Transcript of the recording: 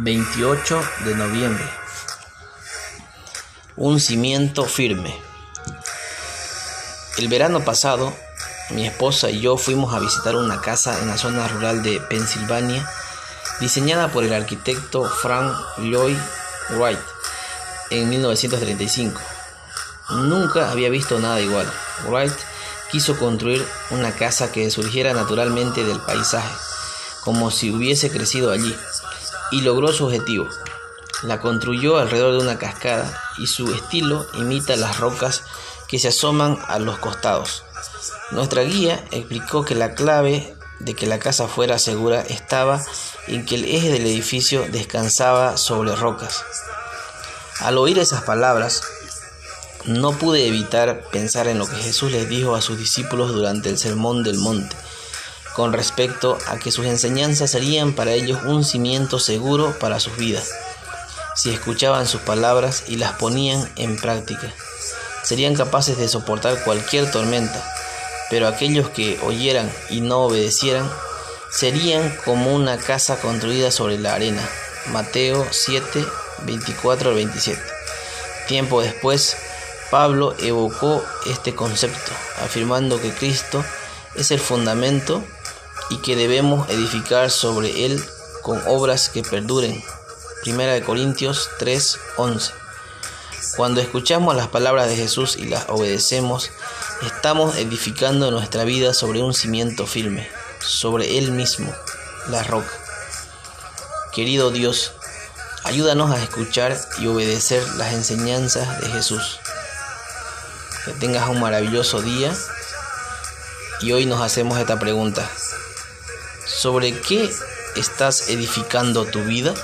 28 de noviembre. Un cimiento firme. El verano pasado, mi esposa y yo fuimos a visitar una casa en la zona rural de Pensilvania, diseñada por el arquitecto Frank Lloyd Wright en 1935. Nunca había visto nada igual. Wright quiso construir una casa que surgiera naturalmente del paisaje, como si hubiese crecido allí y logró su objetivo. La construyó alrededor de una cascada y su estilo imita las rocas que se asoman a los costados. Nuestra guía explicó que la clave de que la casa fuera segura estaba en que el eje del edificio descansaba sobre rocas. Al oír esas palabras, no pude evitar pensar en lo que Jesús les dijo a sus discípulos durante el Sermón del Monte con respecto a que sus enseñanzas serían para ellos un cimiento seguro para sus vidas. Si escuchaban sus palabras y las ponían en práctica, serían capaces de soportar cualquier tormenta, pero aquellos que oyeran y no obedecieran serían como una casa construida sobre la arena. Mateo 7, 24 al 27. Tiempo después, Pablo evocó este concepto, afirmando que Cristo es el fundamento y que debemos edificar sobre él con obras que perduren. Primera de Corintios 3:11. Cuando escuchamos las palabras de Jesús y las obedecemos, estamos edificando nuestra vida sobre un cimiento firme, sobre Él mismo, la roca. Querido Dios, ayúdanos a escuchar y obedecer las enseñanzas de Jesús. Que tengas un maravilloso día y hoy nos hacemos esta pregunta sobre qué estás edificando tu vida?